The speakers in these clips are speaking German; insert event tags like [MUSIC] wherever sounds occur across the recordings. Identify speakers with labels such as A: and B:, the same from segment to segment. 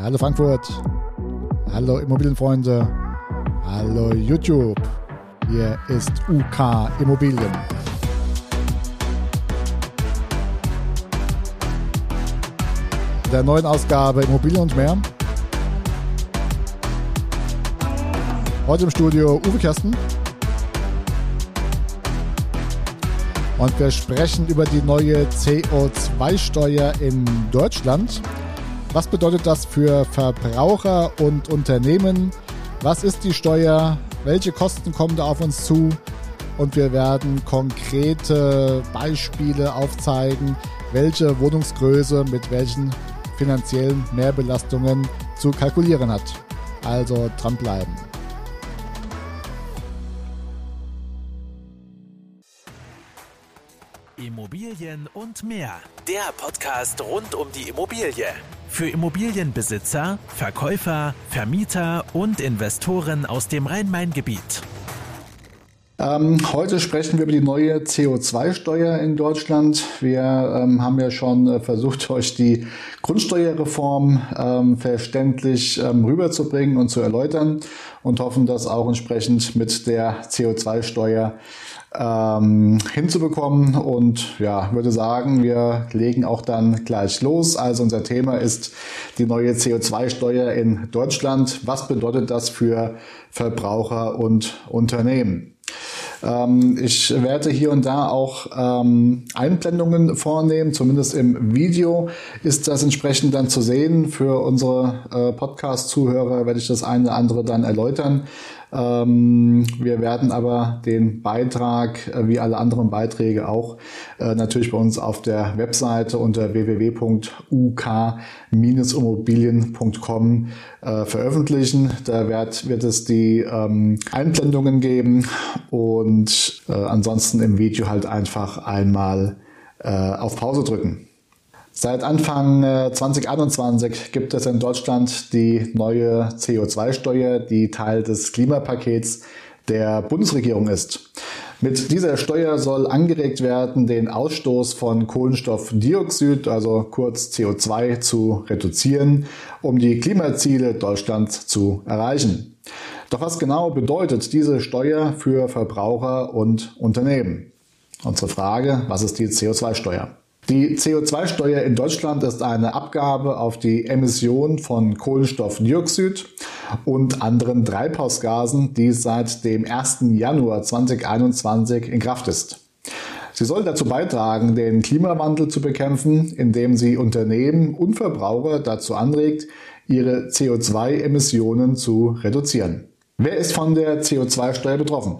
A: Hallo Frankfurt. Hallo Immobilienfreunde. Hallo YouTube. Hier ist UK Immobilien. Der neuen Ausgabe Immobilien und mehr. Heute im Studio Uwe Kersten. Und wir sprechen über die neue CO2-Steuer in Deutschland. Was bedeutet das für Verbraucher und Unternehmen? Was ist die Steuer? Welche Kosten kommen da auf uns zu? Und wir werden konkrete Beispiele aufzeigen, welche Wohnungsgröße mit welchen finanziellen Mehrbelastungen zu kalkulieren hat. Also dranbleiben.
B: Immobilien und mehr. Der Podcast rund um die Immobilie. Für Immobilienbesitzer, Verkäufer, Vermieter und Investoren aus dem Rhein-Main-Gebiet.
A: Ähm, heute sprechen wir über die neue CO2-Steuer in Deutschland. Wir ähm, haben ja schon äh, versucht, [LAUGHS] euch die Grundsteuerreform ähm, verständlich ähm, rüberzubringen und zu erläutern und hoffen, das auch entsprechend mit der CO2-Steuer ähm, hinzubekommen. Und ja, würde sagen, wir legen auch dann gleich los. Also unser Thema ist die neue CO2-Steuer in Deutschland. Was bedeutet das für Verbraucher und Unternehmen? Ähm, ich werde hier und da auch ähm, Einblendungen vornehmen, zumindest im Video ist das entsprechend dann zu sehen. Für unsere äh, Podcast-Zuhörer werde ich das eine oder andere dann erläutern. Ähm, wir werden aber den Beitrag, äh, wie alle anderen Beiträge auch, äh, natürlich bei uns auf der Webseite unter www.uk-immobilien.com äh, veröffentlichen. Da wird, wird es die ähm, Einblendungen geben und äh, ansonsten im Video halt einfach einmal äh, auf Pause drücken. Seit Anfang 2021 äh, gibt es in Deutschland die neue CO2-Steuer, die Teil des Klimapakets der Bundesregierung ist. Mit dieser Steuer soll angeregt werden, den Ausstoß von Kohlenstoffdioxid, also kurz CO2, zu reduzieren, um die Klimaziele Deutschlands zu erreichen. Doch was genau bedeutet diese Steuer für Verbraucher und Unternehmen? Unsere Frage, was ist die CO2-Steuer? Die CO2-Steuer in Deutschland ist eine Abgabe auf die Emission von Kohlenstoffdioxid und anderen Treibhausgasen, die seit dem 1. Januar 2021 in Kraft ist. Sie soll dazu beitragen, den Klimawandel zu bekämpfen, indem sie Unternehmen und Verbraucher dazu anregt, ihre CO2-Emissionen zu reduzieren. Wer ist von der CO2-Steuer betroffen?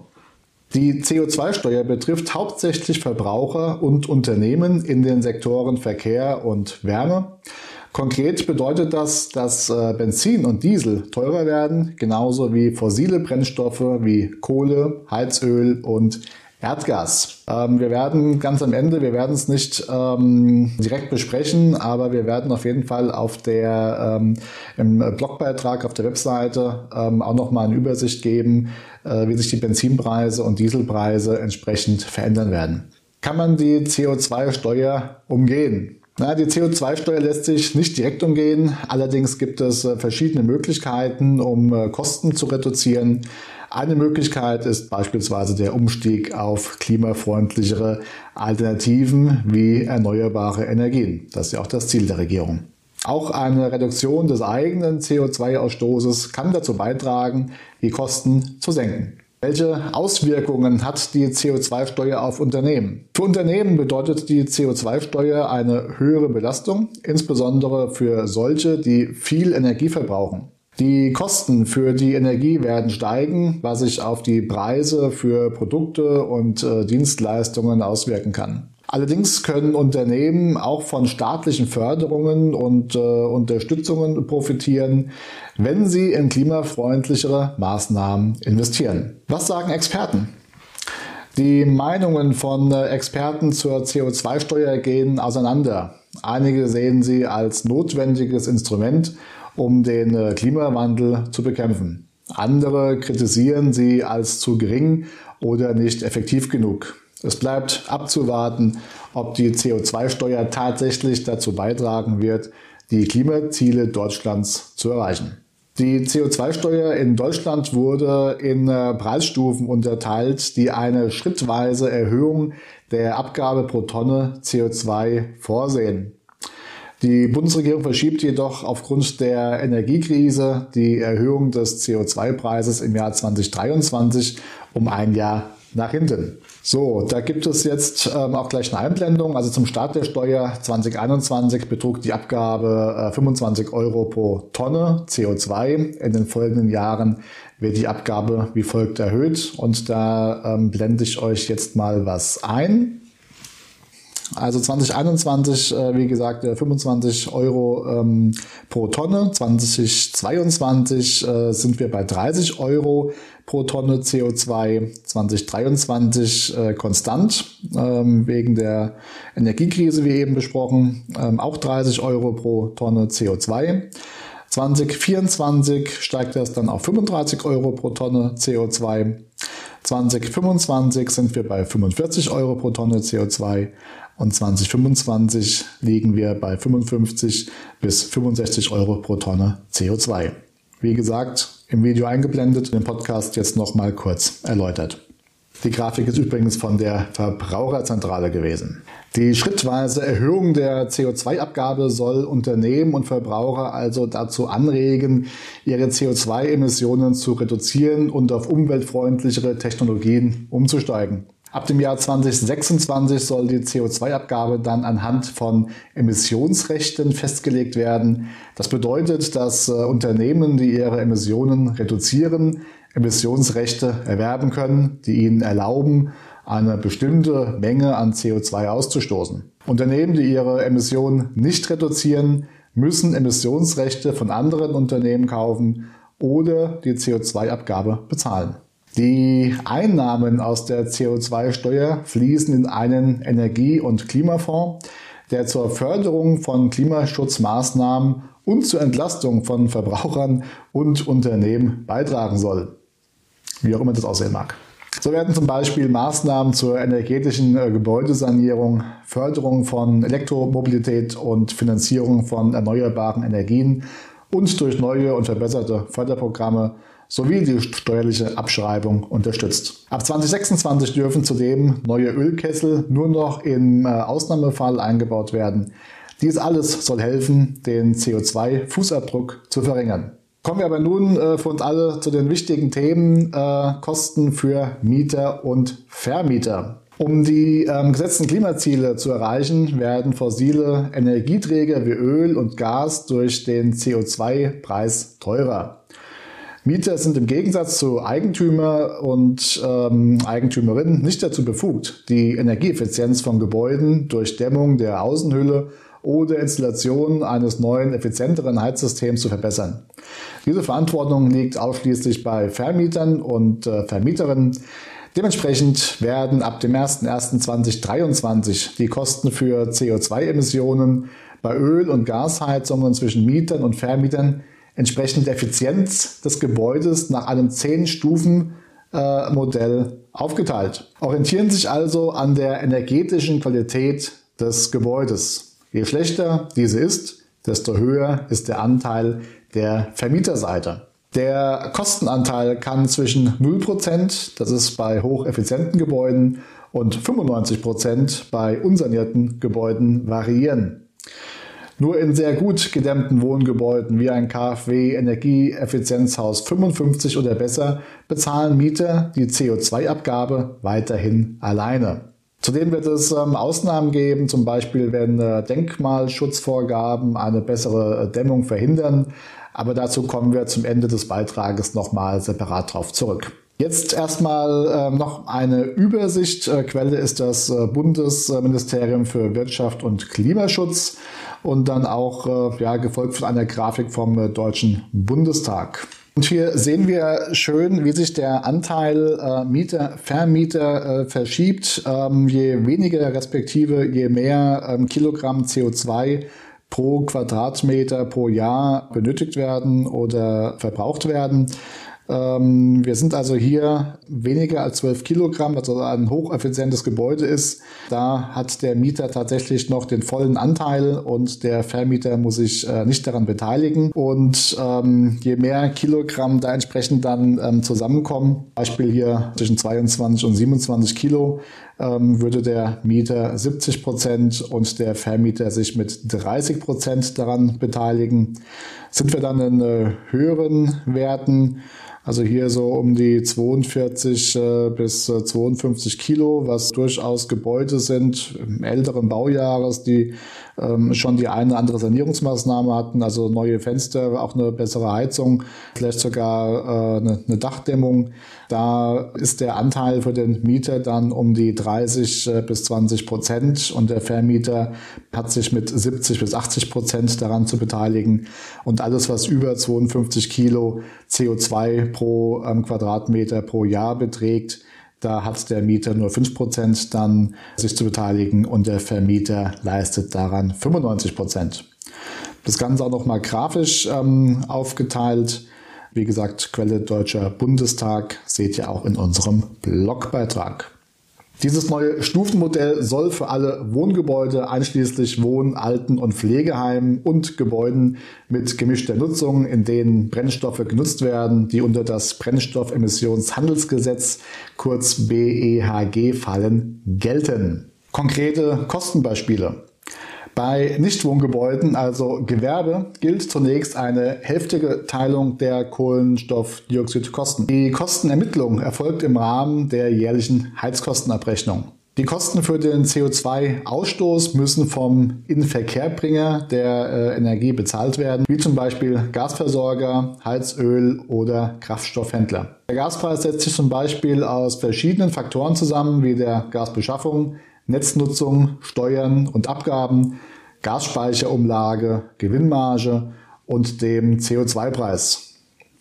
A: Die CO2-Steuer betrifft hauptsächlich Verbraucher und Unternehmen in den Sektoren Verkehr und Wärme. Konkret bedeutet das, dass äh, Benzin und Diesel teurer werden, genauso wie fossile Brennstoffe wie Kohle, Heizöl und Erdgas. Ähm, wir werden ganz am Ende, wir werden es nicht ähm, direkt besprechen, aber wir werden auf jeden Fall auf der, ähm, im Blogbeitrag auf der Webseite ähm, auch nochmal eine Übersicht geben, äh, wie sich die Benzinpreise und Dieselpreise entsprechend verändern werden. Kann man die CO2-Steuer umgehen? Na, die CO2-Steuer lässt sich nicht direkt umgehen. Allerdings gibt es äh, verschiedene Möglichkeiten, um äh, Kosten zu reduzieren. Eine Möglichkeit ist beispielsweise der Umstieg auf klimafreundlichere Alternativen wie erneuerbare Energien. Das ist ja auch das Ziel der Regierung. Auch eine Reduktion des eigenen CO2-Ausstoßes kann dazu beitragen, die Kosten zu senken. Welche Auswirkungen hat die CO2-Steuer auf Unternehmen? Für Unternehmen bedeutet die CO2-Steuer eine höhere Belastung, insbesondere für solche, die viel Energie verbrauchen. Die Kosten für die Energie werden steigen, was sich auf die Preise für Produkte und äh, Dienstleistungen auswirken kann. Allerdings können Unternehmen auch von staatlichen Förderungen und äh, Unterstützungen profitieren, wenn sie in klimafreundlichere Maßnahmen investieren. Was sagen Experten? Die Meinungen von äh, Experten zur CO2-Steuer gehen auseinander. Einige sehen sie als notwendiges Instrument, um den äh, Klimawandel zu bekämpfen. Andere kritisieren sie als zu gering oder nicht effektiv genug. Es bleibt abzuwarten, ob die CO2-Steuer tatsächlich dazu beitragen wird, die Klimaziele Deutschlands zu erreichen. Die CO2-Steuer in Deutschland wurde in äh, Preisstufen unterteilt, die eine schrittweise Erhöhung der Abgabe pro Tonne CO2 vorsehen. Die Bundesregierung verschiebt jedoch aufgrund der Energiekrise die Erhöhung des CO2-Preises im Jahr 2023 um ein Jahr nach hinten. So, da gibt es jetzt ähm, auch gleich eine Einblendung. Also zum Start der Steuer 2021 betrug die Abgabe äh, 25 Euro pro Tonne CO2. In den folgenden Jahren wird die Abgabe wie folgt erhöht und da ähm, blende ich euch jetzt mal was ein. Also 2021, äh, wie gesagt, 25 Euro ähm, pro Tonne. 2022 äh, sind wir bei 30 Euro pro Tonne CO2. 2023 äh, konstant ähm, wegen der Energiekrise, wie eben besprochen, ähm, auch 30 Euro pro Tonne CO2. 2024 steigt das dann auf 35 Euro pro Tonne CO2. 2025 sind wir bei 45 Euro pro Tonne CO2 und 2025 liegen wir bei 55 bis 65 Euro pro Tonne CO2. Wie gesagt, im Video eingeblendet, im Podcast jetzt nochmal kurz erläutert. Die Grafik ist übrigens von der Verbraucherzentrale gewesen. Die schrittweise Erhöhung der CO2-Abgabe soll Unternehmen und Verbraucher also dazu anregen, ihre CO2-Emissionen zu reduzieren und auf umweltfreundlichere Technologien umzusteigen. Ab dem Jahr 2026 soll die CO2-Abgabe dann anhand von Emissionsrechten festgelegt werden. Das bedeutet, dass äh, Unternehmen, die ihre Emissionen reduzieren, Emissionsrechte erwerben können, die ihnen erlauben, eine bestimmte Menge an CO2 auszustoßen. Unternehmen, die ihre Emissionen nicht reduzieren, müssen Emissionsrechte von anderen Unternehmen kaufen oder die CO2-Abgabe bezahlen. Die Einnahmen aus der CO2-Steuer fließen in einen Energie- und Klimafonds, der zur Förderung von Klimaschutzmaßnahmen und zur Entlastung von Verbrauchern und Unternehmen beitragen soll. Wie auch immer das aussehen mag. So werden zum Beispiel Maßnahmen zur energetischen äh, Gebäudesanierung, Förderung von Elektromobilität und Finanzierung von erneuerbaren Energien und durch neue und verbesserte Förderprogramme sowie die steuerliche Abschreibung unterstützt. Ab 2026 dürfen zudem neue Ölkessel nur noch im äh, Ausnahmefall eingebaut werden. Dies alles soll helfen, den CO2-Fußabdruck zu verringern. Kommen wir aber nun äh, für uns alle zu den wichtigen Themen äh, Kosten für Mieter und Vermieter. Um die ähm, gesetzten Klimaziele zu erreichen, werden fossile Energieträger wie Öl und Gas durch den CO2-Preis teurer. Mieter sind im Gegensatz zu Eigentümer und ähm, Eigentümerinnen nicht dazu befugt, die Energieeffizienz von Gebäuden durch Dämmung der Außenhülle oder Installation eines neuen, effizienteren Heizsystems zu verbessern. Diese Verantwortung liegt ausschließlich bei Vermietern und äh, Vermieterinnen. Dementsprechend werden ab dem 01.01.2023 die Kosten für CO2-Emissionen bei Öl- und Gasheizungen zwischen Mietern und Vermietern entsprechend der Effizienz des Gebäudes nach einem 10-Stufen-Modell äh, aufgeteilt. Orientieren sich also an der energetischen Qualität des Gebäudes. Je schlechter diese ist, desto höher ist der Anteil der Vermieterseite. Der Kostenanteil kann zwischen 0%, das ist bei hocheffizienten Gebäuden, und 95% bei unsanierten Gebäuden variieren. Nur in sehr gut gedämmten Wohngebäuden wie ein KfW Energieeffizienzhaus 55 oder besser bezahlen Mieter die CO2-Abgabe weiterhin alleine. Zudem wird es ähm, Ausnahmen geben, zum Beispiel wenn äh, Denkmalschutzvorgaben eine bessere äh, Dämmung verhindern. Aber dazu kommen wir zum Ende des Beitrages nochmal separat drauf zurück. Jetzt erstmal äh, noch eine Übersicht. Äh, Quelle ist das äh, Bundesministerium für Wirtschaft und Klimaschutz und dann auch äh, ja, gefolgt von einer Grafik vom äh, Deutschen Bundestag. Und hier sehen wir schön, wie sich der Anteil äh, Mieter, Vermieter verschiebt. Ähm, je weniger respektive je mehr ähm, Kilogramm CO2 pro Quadratmeter pro Jahr benötigt werden oder verbraucht werden, Ähm, wir sind also hier weniger als 12 Kilogramm, was also ein hocheffizientes Gebäude ist. Da hat der Mieter tatsächlich noch den vollen Anteil und der Vermieter muss sich äh, nicht daran beteiligen. Und ähm, je mehr Kilogramm da entsprechend dann ähm, zusammenkommen, Beispiel hier zwischen 22 und 27 Kilo, ähm, würde der Mieter 70 Prozent und der Vermieter sich mit 30 Prozent daran beteiligen. Sind wir dann in äh, höheren Werten, also hier so um die 42 äh, bis äh, 52 Kilo, was durchaus Gebäude sind, älteren Baujahres, die ähm, schon die eine oder andere Sanierungsmaßnahme hatten, also neue Fenster, auch eine bessere Heizung, vielleicht sogar äh, eine, eine Dachdämmung. Da ist der Anteil für den Mieter dann um die 30 äh, bis 20 Prozent und der Vermieter hat sich mit 70 bis 80 Prozent daran zu beteiligen. Und alles, was über 52 Kilo CO2 pro ähm, Quadratmeter pro Jahr beträgt, da hat der Mieter nur 5% dann sich zu beteiligen und der Vermieter leistet daran 95%. Das Ganze auch nochmal grafisch ähm, aufgeteilt. Wie gesagt, Quelle Deutscher Bundestag seht ihr auch in unserem Blogbeitrag. Dieses neue Stufenmodell soll für alle Wohngebäude einschließlich Wohn-, Alten- und Pflegeheimen und Gebäuden mit gemischter Nutzung, in denen Brennstoffe genutzt werden, die unter das Brennstoffemissionshandelsgesetz kurz BEHG fallen, gelten. Konkrete Kostenbeispiele. Bei Nichtwohngebäuden, also Gewerbe, gilt zunächst eine hälftige Teilung der Kohlenstoffdioxidkosten. Die Kostenermittlung erfolgt im Rahmen der jährlichen Heizkostenabrechnung. Die Kosten für den CO2-Ausstoß müssen vom Inverkehrbringer der äh, Energie bezahlt werden, wie zum Beispiel Gasversorger, Heizöl oder Kraftstoffhändler. Der Gaspreis setzt sich zum Beispiel aus verschiedenen Faktoren zusammen, wie der Gasbeschaffung, Netznutzung, Steuern und Abgaben, Gasspeicherumlage, Gewinnmarge und dem CO2-Preis.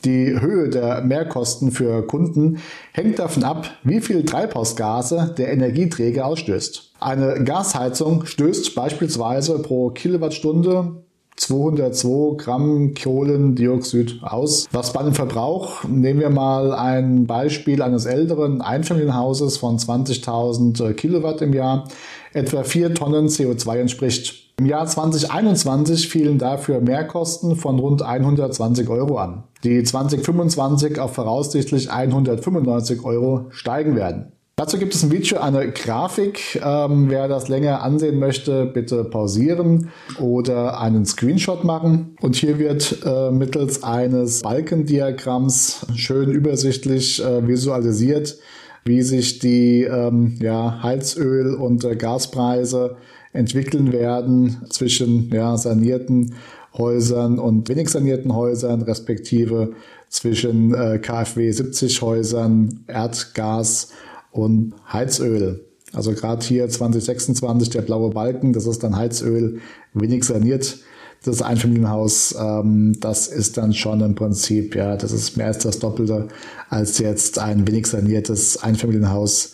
A: Die Höhe der Mehrkosten für Kunden hängt davon ab, wie viel Treibhausgase der Energieträger ausstößt. Eine Gasheizung stößt beispielsweise pro Kilowattstunde 202 Gramm Kohlendioxid aus. Was bei dem Verbrauch, nehmen wir mal ein Beispiel eines älteren Einfamilienhauses von 20.000 Kilowatt im Jahr, etwa 4 Tonnen CO2 entspricht. Im Jahr 2021 fielen dafür Mehrkosten von rund 120 Euro an, die 2025 auf voraussichtlich 195 Euro steigen werden. Dazu gibt es im Video eine Grafik. Ähm, wer das länger ansehen möchte, bitte pausieren oder einen Screenshot machen. Und hier wird äh, mittels eines Balkendiagramms schön übersichtlich äh, visualisiert, wie sich die ähm, ja, Heizöl- und äh, Gaspreise entwickeln werden zwischen ja, sanierten Häusern und wenig sanierten Häusern, respektive zwischen äh, KfW 70 Häusern, Erdgas und Heizöl. Also gerade hier 2026 der blaue Balken, das ist dann Heizöl, wenig saniert. Das Einfamilienhaus, ähm, das ist dann schon im Prinzip, ja, das ist mehr als das Doppelte als jetzt ein wenig saniertes Einfamilienhaus,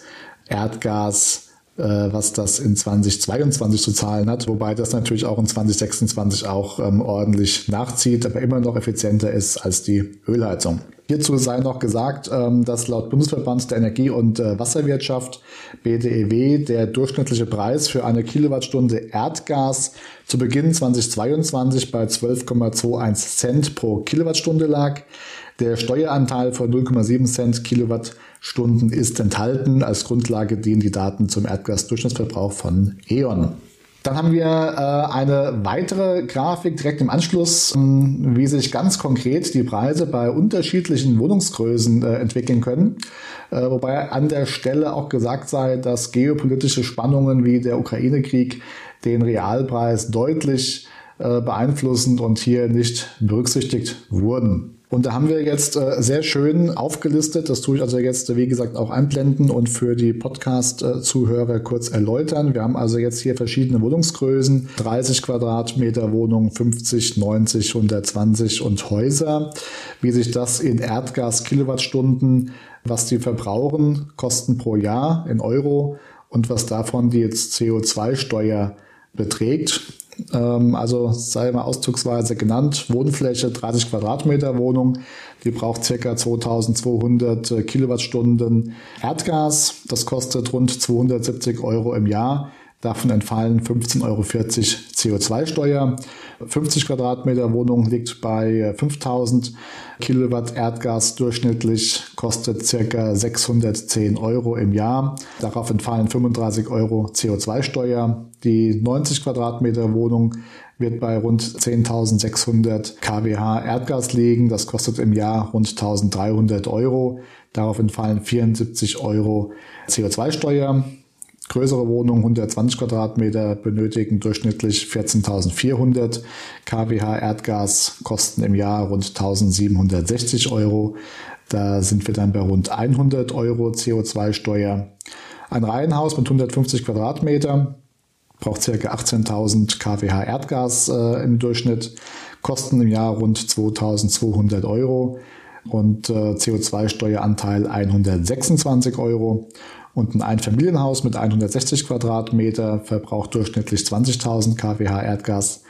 A: Erdgas, äh, was das in 2022 zu zahlen hat, wobei das natürlich auch in 2026 auch ähm, ordentlich nachzieht, aber immer noch effizienter ist als die Ölheizung. Hierzu sei noch gesagt, ähm, dass laut Bundesverband der Energie- und äh, Wasserwirtschaft BDEW der durchschnittliche Preis für eine Kilowattstunde Erdgas zu Beginn 2022 bei 12,21 Cent pro Kilowattstunde lag. Der Steueranteil von 0,7 Cent Kilowattstunden ist enthalten. Als Grundlage dienen die Daten zum Erdgasdurchschnittsverbrauch von E.ON. Dann haben wir äh, eine weitere Grafik direkt im Anschluss, ähm, wie sich ganz konkret die Preise bei unterschiedlichen Wohnungsgrößen äh, entwickeln können. Äh, wobei an der Stelle auch gesagt sei, dass geopolitische Spannungen wie der Ukraine-Krieg den Realpreis deutlich äh, beeinflussen und hier nicht berücksichtigt wurden. Und da haben wir jetzt äh, sehr schön aufgelistet, das tue ich also jetzt, wie gesagt, auch einblenden und für die Podcast-Zuhörer kurz erläutern. Wir haben also jetzt hier verschiedene Wohnungsgrößen, 30 Quadratmeter Wohnung, 50, 90, 120 und Häuser. Wie sich das in Erdgas Kilowattstunden, was die verbrauchen, Kosten pro Jahr in Euro und was davon die jetzt CO2-Steuer beträgt. Ähm, also sei mal ausdrucksweise genannt, Wohnfläche 30 Quadratmeter Wohnung, die braucht ca. 2200 äh, Kilowattstunden Erdgas, das kostet rund 270 Euro im Jahr. Davon entfallen 15,40 Euro CO2-Steuer. 50 Quadratmeter Wohnung liegt bei 5000 Kilowatt Erdgas durchschnittlich, kostet circa 610 Euro im Jahr. Darauf entfallen 35 Euro CO2-Steuer. Die 90 Quadratmeter Wohnung wird bei rund 10.600 kWh Erdgas liegen. Das kostet im Jahr rund 1.300 Euro. Darauf entfallen 74 Euro CO2-Steuer. Größere Wohnungen, 120 Quadratmeter, benötigen durchschnittlich 14.400 kWh Erdgas, kosten im Jahr rund 1.760 Euro. Da sind wir dann bei rund 100 Euro CO2-Steuer. Ein Reihenhaus mit 150 Quadratmeter braucht ca. 18.000 kWh Erdgas äh, im Durchschnitt, kosten im Jahr rund 2.200 Euro und äh, CO2-Steueranteil 126 Euro. Und ein Einfamilienhaus mit 160 Quadratmeter verbraucht durchschnittlich 20.000 kWh Erdgas.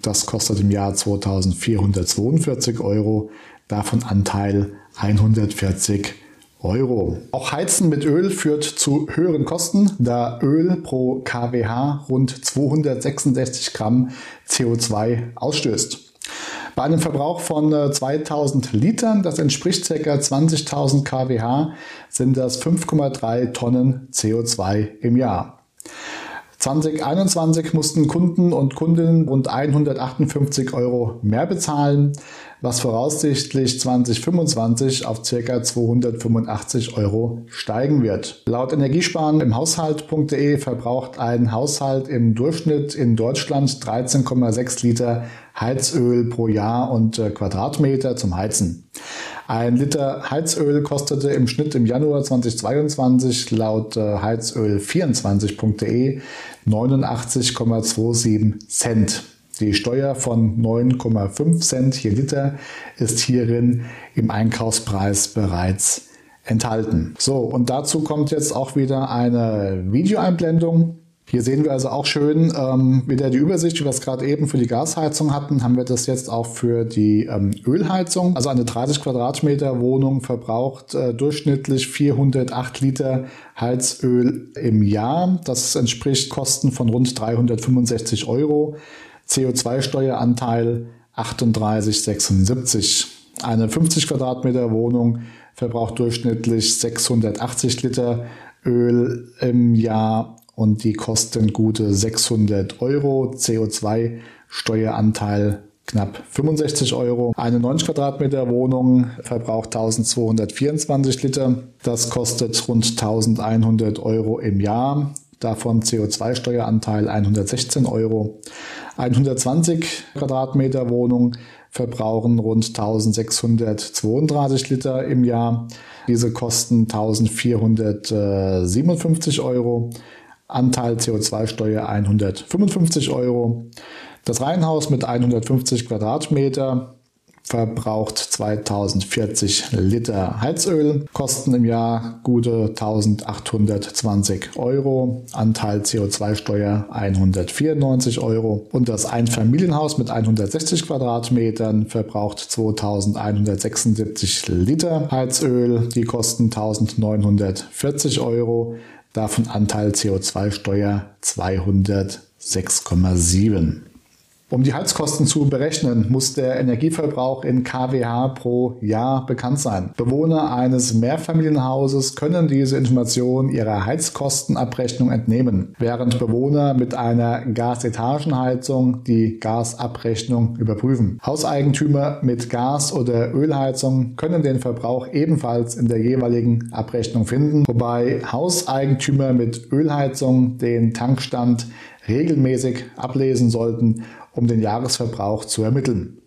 A: Das kostet im Jahr 2.442 Euro, davon Anteil 140 Euro. Auch Heizen mit Öl führt zu höheren Kosten, da Öl pro kWh rund 266 Gramm CO2 ausstößt. Bei einem Verbrauch von 2000 äh, Litern, das entspricht ca. 20.000 kWh, sind das 5,3 Tonnen CO2 im Jahr. 2021 mussten Kunden und Kundinnen rund 158 Euro mehr bezahlen, was voraussichtlich 2025 auf ca. 285 Euro steigen wird. Laut Energiesparen im Haushalt.de verbraucht ein Haushalt im Durchschnitt in Deutschland 13,6 Liter Heizöl pro Jahr und äh, Quadratmeter zum Heizen. Ein Liter Heizöl kostete im Schnitt im Januar 2022 laut äh, heizöl24.de 89,27 Cent. Die Steuer von 9,5 Cent je Liter ist hierin im Einkaufspreis bereits enthalten. So, und dazu kommt jetzt auch wieder eine Videoeinblendung. Hier sehen wir also auch schön ähm, wieder die Übersicht, wie wir es gerade eben für die Gasheizung hatten, haben wir das jetzt auch für die ähm, Ölheizung. Also eine 30 Quadratmeter Wohnung verbraucht äh, durchschnittlich 408 Liter Heizöl im Jahr. Das entspricht Kosten von rund 365 Euro. CO2-Steueranteil 38,76. Eine 50 Quadratmeter Wohnung verbraucht durchschnittlich 680 Liter Öl im Jahr und die kosten gute 600 Euro. CO2-Steueranteil knapp 65 Euro. Eine 90 Quadratmeter Wohnung verbraucht 1224 Liter. Das kostet rund 1100 Euro im Jahr. Davon CO2-Steueranteil 116 Euro. 120 Quadratmeter Wohnung verbrauchen rund 1632 Liter im Jahr. Diese kosten 1457 Euro. Anteil CO2-Steuer 155 Euro. Das Reihenhaus mit 150 Quadratmeter verbraucht 2040 Liter Heizöl, kosten im Jahr gute 1820 Euro, Anteil CO2-Steuer 194 Euro. Und das Einfamilienhaus mit 160 Quadratmetern verbraucht 2176 Liter Heizöl, die kosten 1940 Euro, davon Anteil CO2-Steuer 206,7. Um die Heizkosten zu berechnen, muss der Energieverbrauch in kWh pro Jahr bekannt sein. Bewohner eines Mehrfamilienhauses können diese Information ihrer Heizkostenabrechnung entnehmen, während Bewohner mit einer Gasetagenheizung die Gasabrechnung überprüfen. Hauseigentümer mit Gas- oder Ölheizung können den Verbrauch ebenfalls in der jeweiligen Abrechnung finden, wobei Hauseigentümer mit Ölheizung den Tankstand regelmäßig ablesen sollten um den Jahresverbrauch zu ermitteln.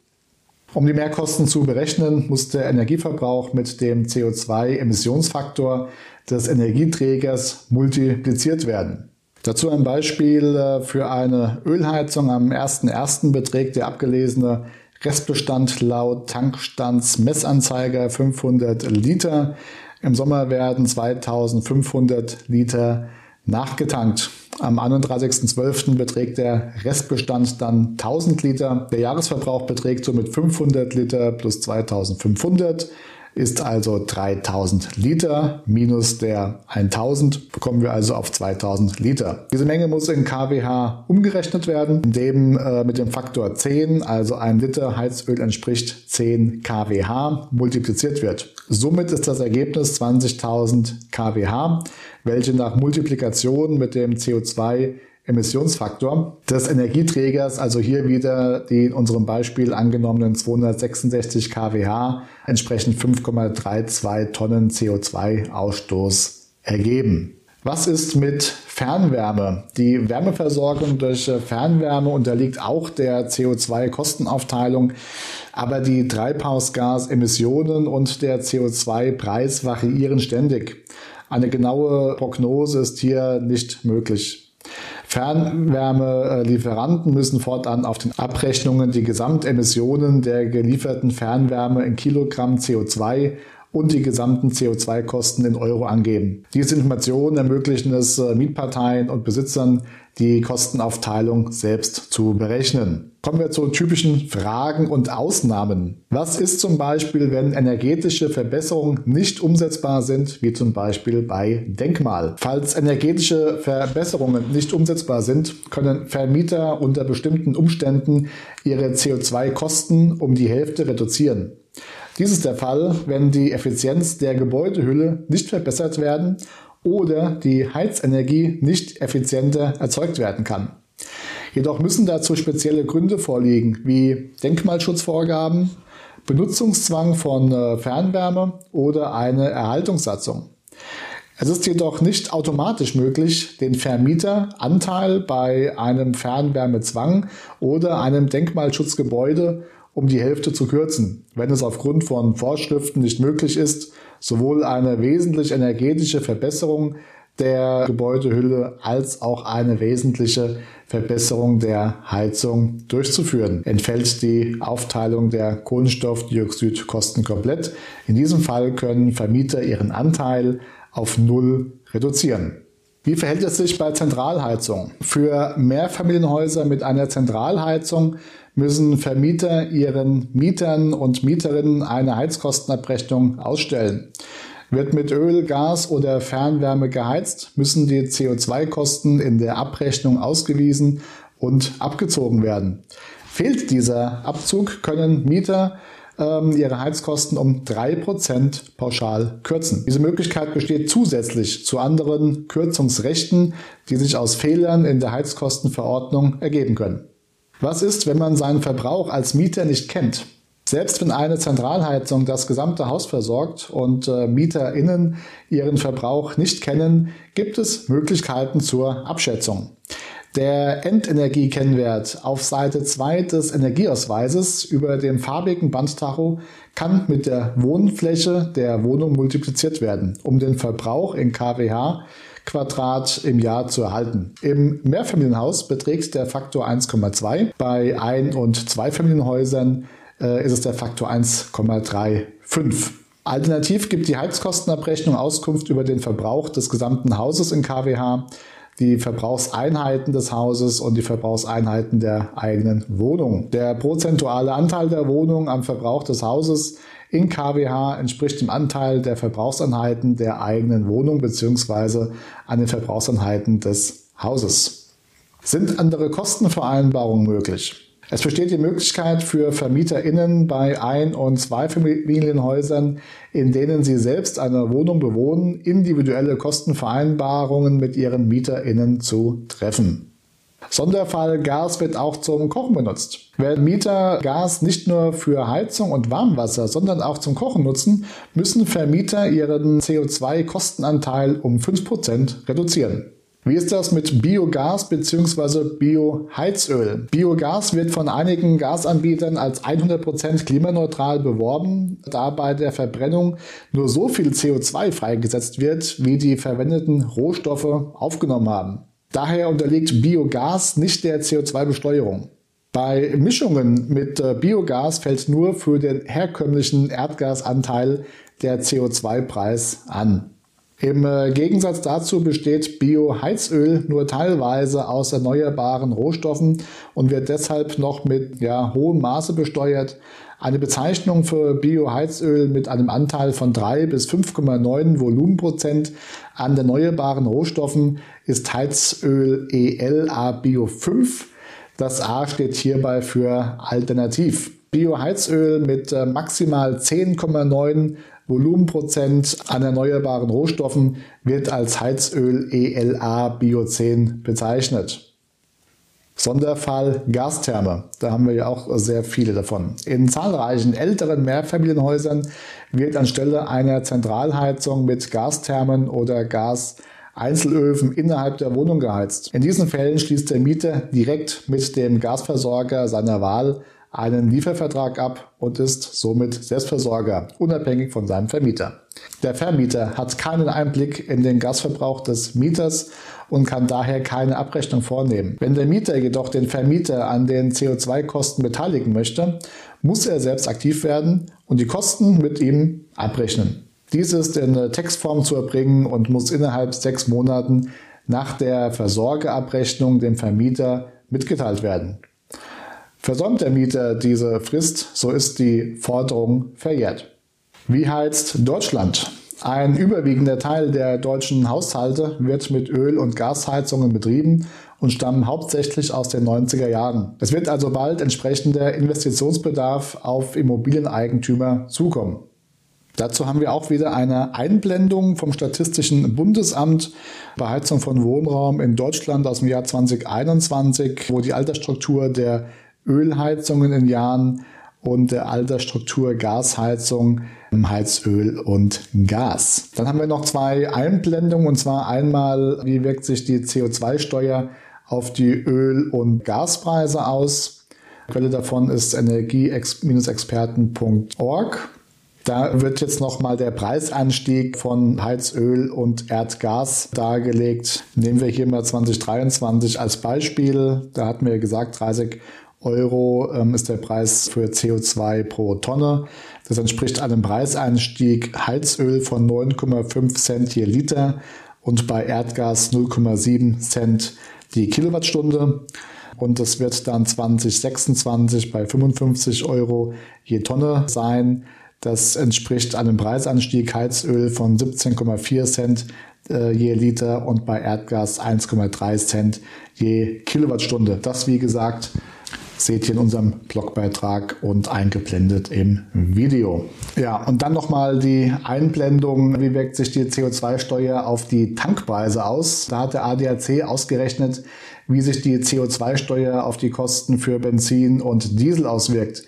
A: Um die Mehrkosten zu berechnen, muss der Energieverbrauch mit dem CO2-Emissionsfaktor des Energieträgers multipliziert werden. Dazu ein Beispiel äh, für eine Ölheizung am 1.1. beträgt der abgelesene Restbestand laut Tankstandsmessanzeiger 500 Liter. Im Sommer werden 2500 Liter nachgetankt. Am 31.12. beträgt der Restbestand dann 1000 Liter. Der Jahresverbrauch beträgt somit 500 Liter plus 2500 ist also 3000 Liter minus der 1000, bekommen wir also auf 2000 Liter. Diese Menge muss in kWh umgerechnet werden, indem äh, mit dem Faktor 10, also ein Liter Heizöl entspricht 10 kWh, multipliziert wird. Somit ist das Ergebnis 20.000 kWh, welche nach Multiplikation mit dem CO2 Emissionsfaktor des Energieträgers, also hier wieder die in unserem Beispiel angenommenen 266 kWh, entsprechend 5,32 Tonnen CO2-Ausstoß ergeben. Was ist mit Fernwärme? Die Wärmeversorgung durch Fernwärme unterliegt auch der CO2-Kostenaufteilung, aber die Treibhausgasemissionen und der CO2-Preis variieren ständig. Eine genaue Prognose ist hier nicht möglich. Fernwärmelieferanten müssen fortan auf den Abrechnungen die Gesamtemissionen der gelieferten Fernwärme in Kilogramm CO2 und die gesamten CO2-Kosten in Euro angeben. Diese Informationen ermöglichen es äh, Mietparteien und Besitzern, die Kostenaufteilung selbst zu berechnen. Kommen wir zu typischen Fragen und Ausnahmen. Was ist zum Beispiel, wenn energetische Verbesserungen nicht umsetzbar sind, wie zum Beispiel bei Denkmal? Falls energetische Verbesserungen nicht umsetzbar sind, können Vermieter unter bestimmten Umständen ihre CO2-Kosten um die Hälfte reduzieren. Dies ist der Fall, wenn die Effizienz der Gebäudehülle nicht verbessert werden oder die Heizenergie nicht effizienter erzeugt werden kann. Jedoch müssen dazu spezielle Gründe vorliegen, wie Denkmalschutzvorgaben, Benutzungszwang von äh, Fernwärme oder eine Erhaltungssatzung. Es ist jedoch nicht automatisch möglich, den Vermieter Anteil bei einem Fernwärmezwang oder einem Denkmalschutzgebäude um die Hälfte zu kürzen, wenn es aufgrund von Vorschriften nicht möglich ist, sowohl eine wesentlich energetische Verbesserung der Gebäudehülle als auch eine wesentliche Verbesserung der Heizung durchzuführen. Entfällt die Aufteilung der Kohlenstoffdioxidkosten komplett. In diesem Fall können Vermieter ihren Anteil auf Null reduzieren. Wie verhält es sich bei Zentralheizung? Für Mehrfamilienhäuser mit einer Zentralheizung müssen Vermieter ihren Mietern und Mieterinnen eine Heizkostenabrechnung ausstellen. Wird mit Öl, Gas oder Fernwärme geheizt, müssen die CO2-Kosten in der Abrechnung ausgewiesen und abgezogen werden. Fehlt dieser Abzug, können Mieter ähm, ihre Heizkosten um 3% pauschal kürzen. Diese Möglichkeit besteht zusätzlich zu anderen Kürzungsrechten, die sich aus Fehlern in der Heizkostenverordnung ergeben können. Was ist, wenn man seinen Verbrauch als Mieter nicht kennt? Selbst wenn eine Zentralheizung das gesamte Haus versorgt und äh, MieterInnen ihren Verbrauch nicht kennen, gibt es Möglichkeiten zur Abschätzung. Der Endenergiekennwert auf Seite 2 des Energieausweises über dem farbigen Bandtacho kann mit der Wohnfläche der Wohnung multipliziert werden, um den Verbrauch in kWh Quadrat im Jahr zu erhalten. Im Mehrfamilienhaus beträgt der Faktor 1,2. Bei Ein- und Zweifamilienhäusern äh, ist es der Faktor 1,35. Alternativ gibt die Heizkostenabrechnung Auskunft über den Verbrauch des gesamten Hauses in kWh, die Verbrauchseinheiten des Hauses und die Verbrauchseinheiten der eigenen Wohnung. Der prozentuale Anteil der Wohnung am Verbrauch des Hauses in kWh entspricht dem Anteil der Verbrauchseinheiten der eigenen Wohnung bzw. an den Verbrauchseinheiten des Hauses. Sind andere Kostenvereinbarungen möglich? Es besteht die Möglichkeit für VermieterInnen bei Ein- und Zweifamilienhäusern, in denen sie selbst eine Wohnung bewohnen, individuelle Kostenvereinbarungen mit ihren MieterInnen zu treffen. Sonderfall Gas wird auch zum Kochen benutzt. Wenn Mieter Gas nicht nur für Heizung und Warmwasser, sondern auch zum Kochen nutzen, müssen Vermieter ihren CO2-Kostenanteil um 5% reduzieren. Wie ist das mit Biogas bzw. Bioheizöl? Biogas wird von einigen Gasanbietern als 100% klimaneutral beworben, da bei der Verbrennung nur so viel CO2 freigesetzt wird, wie die verwendeten Rohstoffe aufgenommen haben. Daher unterliegt Biogas nicht der CO2-Besteuerung. Bei Mischungen mit äh, Biogas fällt nur für den herkömmlichen Erdgasanteil der CO2-Preis an. Im äh, Gegensatz dazu besteht Bioheizöl nur teilweise aus erneuerbaren Rohstoffen und wird deshalb noch mit ja, hohem Maße besteuert. Eine Bezeichnung für Bioheizöl mit einem Anteil von 3 bis 5,9 Volumenprozent an erneuerbaren Rohstoffen ist Heizöl ELA Bio 5. Das A steht hierbei für alternativ. Bioheizöl mit äh, maximal 10,9 Volumenprozent an erneuerbaren Rohstoffen wird als Heizöl ELA Bio 10 bezeichnet. Sonderfall Gastherme. Da haben wir ja auch sehr viele davon. In zahlreichen älteren Mehrfamilienhäusern wird anstelle einer Zentralheizung mit Gasthermen oder Gaseinzelöfen innerhalb der Wohnung geheizt. In diesen Fällen schließt der Mieter direkt mit dem Gasversorger seiner Wahl einen Liefervertrag ab und ist somit Selbstversorger, unabhängig von seinem Vermieter. Der Vermieter hat keinen Einblick in den Gasverbrauch des Mieters und kann daher keine Abrechnung vornehmen. Wenn der Mieter jedoch den Vermieter an den CO2-Kosten beteiligen möchte, muss er selbst aktiv werden und die Kosten mit ihm abrechnen. Dies ist in Textform zu erbringen und muss innerhalb sechs Monaten nach der Versorgeabrechnung dem Vermieter mitgeteilt werden. Versäumt der Mieter diese Frist, so ist die Forderung verjährt. Wie heizt Deutschland? Ein überwiegender Teil der deutschen Haushalte wird mit Öl- und Gasheizungen betrieben und stammen hauptsächlich aus den 90er Jahren. Es wird also bald entsprechender Investitionsbedarf auf Immobilieneigentümer zukommen. Dazu haben wir auch wieder eine Einblendung vom Statistischen Bundesamt Beheizung von Wohnraum in Deutschland aus dem Jahr 2021, wo die Altersstruktur der Ölheizungen in Jahren und der Altersstruktur Gasheizung, Heizöl und Gas. Dann haben wir noch zwei Einblendungen und zwar einmal, wie wirkt sich die CO2-Steuer auf die Öl- und Gaspreise aus. Quelle davon ist energie-experten.org. Da wird jetzt nochmal der Preisanstieg von Heizöl und Erdgas dargelegt. Nehmen wir hier mal 2023 als Beispiel. Da hatten wir gesagt, 30 Euro ähm, ist der Preis für CO2 pro Tonne. Das entspricht einem Preiseinstieg Heizöl von 9,5 Cent je Liter und bei Erdgas 0,7 Cent die Kilowattstunde. Und das wird dann 2026 bei 55 Euro je Tonne sein. Das entspricht einem Preisanstieg Heizöl von 17,4 Cent äh, je Liter und bei Erdgas 1,3 Cent je Kilowattstunde. Das, wie gesagt, seht ihr in unserem Blogbeitrag und eingeblendet im Video. Ja, und dann nochmal die Einblendung, wie wirkt sich die CO2-Steuer auf die Tankpreise aus. Da hat der ADAC ausgerechnet, wie sich die CO2-Steuer auf die Kosten für Benzin und Diesel auswirkt.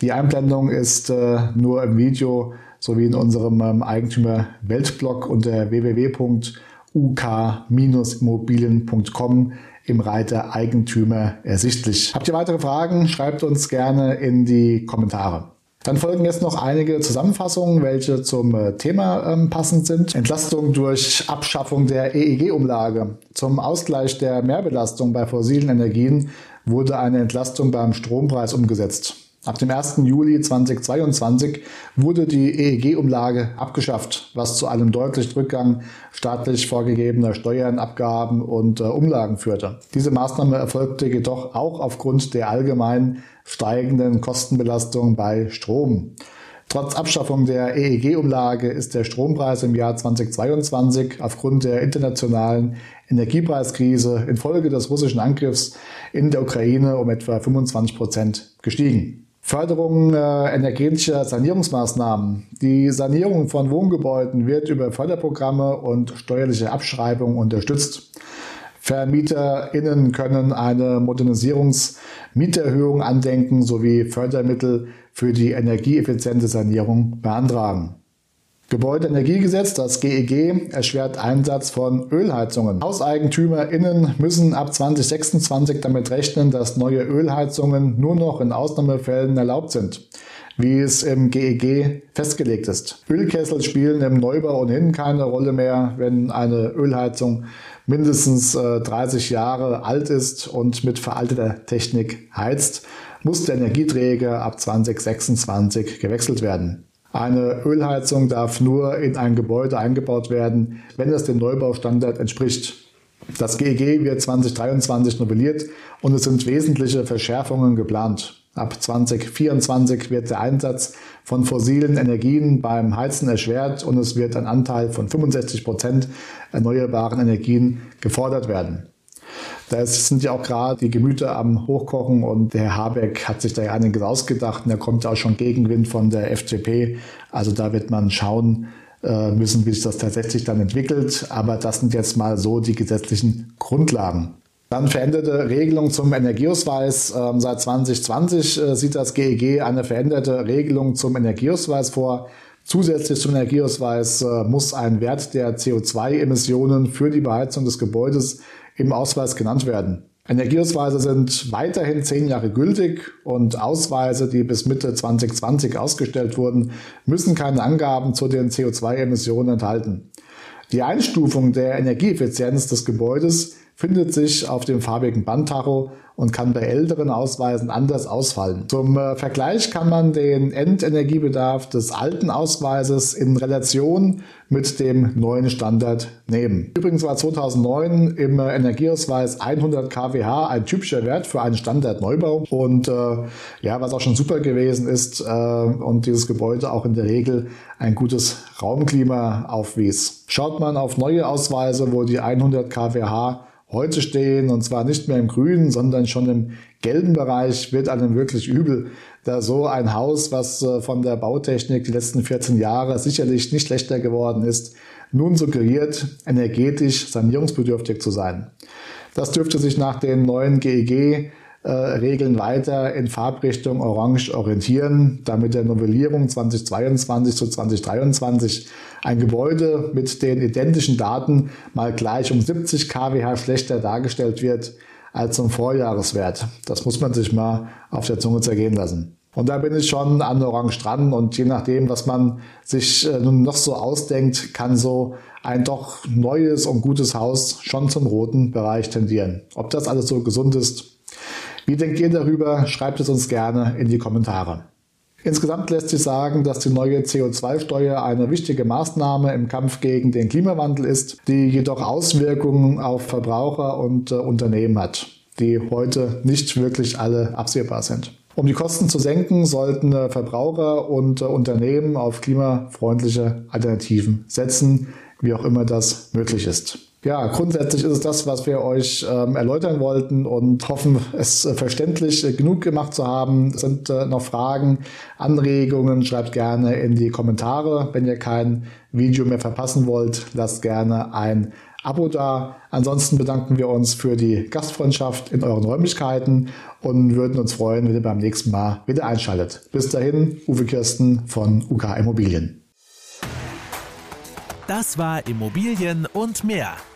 A: Die Einblendung ist äh, nur im Video sowie in unserem ähm, Eigentümer Weltblog unter www.uk-immobilien.com im Reiter Eigentümer ersichtlich. Habt ihr weitere Fragen? Schreibt uns gerne in die Kommentare. Dann folgen jetzt noch einige Zusammenfassungen, welche zum äh, Thema ähm, passend sind. Entlastung durch Abschaffung der EEG-Umlage. Zum Ausgleich der Mehrbelastung bei fossilen Energien wurde eine Entlastung beim Strompreis umgesetzt. Ab dem 1. Juli 2022 wurde die EEG-Umlage abgeschafft, was zu einem deutlichen Rückgang staatlich vorgegebener Steuern, Abgaben und äh, Umlagen führte. Diese Maßnahme erfolgte jedoch auch aufgrund der allgemein steigenden Kostenbelastung bei Strom. Trotz Abschaffung der EEG-Umlage ist der Strompreis im Jahr 2022 aufgrund der internationalen Energiepreiskrise infolge des russischen Angriffs in der Ukraine um etwa 25 Prozent gestiegen. Förderung äh, energetischer Sanierungsmaßnahmen. Die Sanierung von Wohngebäuden wird über Förderprogramme und steuerliche Abschreibung unterstützt. VermieterInnen können eine Modernisierungsmieterhöhung andenken sowie Fördermittel für die energieeffiziente Sanierung beantragen. Gebäudeenergiegesetz, das GEG, erschwert Einsatz von Ölheizungen. HauseigentümerInnen müssen ab 2026 damit rechnen, dass neue Ölheizungen nur noch in Ausnahmefällen erlaubt sind wie es im GEG festgelegt ist. Ölkessel spielen im Neubau ohnehin keine Rolle mehr, wenn eine Ölheizung mindestens 30 äh, Jahre alt ist und mit veralteter Technik heizt, muss der Energieträger ab 2026 gewechselt werden. Eine Ölheizung darf nur in ein Gebäude eingebaut werden, wenn es dem Neubaustandard entspricht. Das GEG wird 2023 novelliert und es sind wesentliche Verschärfungen geplant. Ab 2024 wird der Einsatz von fossilen Energien beim Heizen erschwert und es wird ein Anteil von 65 Prozent erneuerbaren Energien gefordert werden. Da sind ja auch gerade die Gemüter am Hochkochen und der Herr Habeck hat sich da ja einiges ausgedacht und da kommt auch schon Gegenwind von der FDP. Also da wird man schauen äh, müssen, wie sich das tatsächlich dann entwickelt. Aber das sind jetzt mal so die gesetzlichen Grundlagen. Dann veränderte Regelung zum Energieausweis. Ähm, seit 2020 äh, sieht das GEG eine veränderte Regelung zum Energieausweis vor. Zusätzlich zum Energieausweis äh, muss ein Wert der CO2-Emissionen für die Beheizung des Gebäudes im Ausweis genannt werden. Energieausweise sind weiterhin zehn Jahre gültig und Ausweise, die bis Mitte 2020 ausgestellt wurden, müssen keine Angaben zu den CO2-Emissionen enthalten. Die Einstufung der Energieeffizienz des Gebäudes findet sich auf dem farbigen Bandtacho und kann bei älteren Ausweisen anders ausfallen. Zum äh, Vergleich kann man den Endenergiebedarf des alten Ausweises in Relation mit dem neuen Standard nehmen. Übrigens war 2009 im Energieausweis 100 kWh ein typischer Wert für einen Standardneubau und äh, ja, was auch schon super gewesen ist äh, und dieses Gebäude auch in der Regel ein gutes Raumklima aufwies. Schaut man auf neue Ausweise, wo die 100 kWh heute stehen und zwar nicht mehr im grünen, sondern schon im gelben Bereich, wird einem wirklich übel, da so ein Haus, was äh, von der Bautechnik die letzten 14 Jahre sicherlich nicht schlechter geworden ist, nun suggeriert, energetisch sanierungsbedürftig zu sein. Das dürfte sich nach den neuen GEG äh, Regeln weiter in Farbrichtung Orange orientieren, damit der Novellierung 2022 zu 2023 ein Gebäude mit den identischen Daten mal gleich um 70 kWh schlechter dargestellt wird als zum Vorjahreswert. Das muss man sich mal auf der Zunge zergehen lassen. Und da bin ich schon an Orange dran und je nachdem, was man sich äh, nun noch so ausdenkt, kann so ein doch neues und gutes Haus schon zum roten Bereich tendieren. Ob das alles so gesund ist, wie denkt ihr darüber? Schreibt es uns gerne in die Kommentare. Insgesamt lässt sich sagen, dass die neue CO2-Steuer eine wichtige Maßnahme im Kampf gegen den Klimawandel ist, die jedoch Auswirkungen auf Verbraucher und äh, Unternehmen hat, die heute nicht wirklich alle absehbar sind. Um die Kosten zu senken, sollten äh, Verbraucher und äh, Unternehmen auf klimafreundliche Alternativen setzen, wie auch immer das möglich ist. Ja, grundsätzlich ist es das, was wir euch ähm, erläutern wollten und hoffen, es äh, verständlich äh, genug gemacht zu haben. Es sind äh, noch Fragen, Anregungen, schreibt gerne in die Kommentare. Wenn ihr kein Video mehr verpassen wollt, lasst gerne ein Abo da. Ansonsten bedanken wir uns für die Gastfreundschaft in euren Räumlichkeiten und würden uns freuen, wenn ihr beim nächsten Mal wieder einschaltet. Bis dahin, Uwe Kirsten von UK Immobilien.
B: Das war Immobilien und mehr